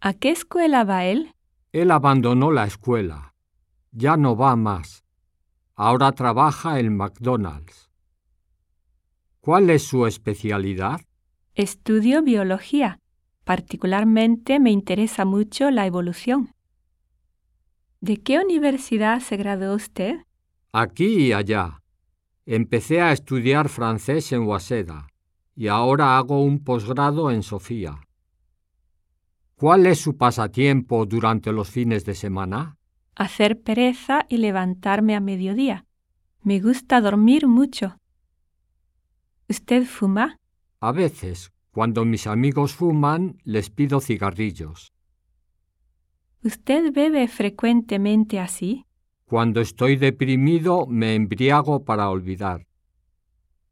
¿A qué escuela va él? Él abandonó la escuela. Ya no va más. Ahora trabaja en McDonald's. ¿Cuál es su especialidad? Estudio biología. Particularmente me interesa mucho la evolución. ¿De qué universidad se graduó usted? Aquí y allá. Empecé a estudiar francés en Waseda y ahora hago un posgrado en Sofía. ¿Cuál es su pasatiempo durante los fines de semana? Hacer pereza y levantarme a mediodía. Me gusta dormir mucho. ¿Usted fuma? A veces, cuando mis amigos fuman, les pido cigarrillos. ¿Usted bebe frecuentemente así? Cuando estoy deprimido, me embriago para olvidar.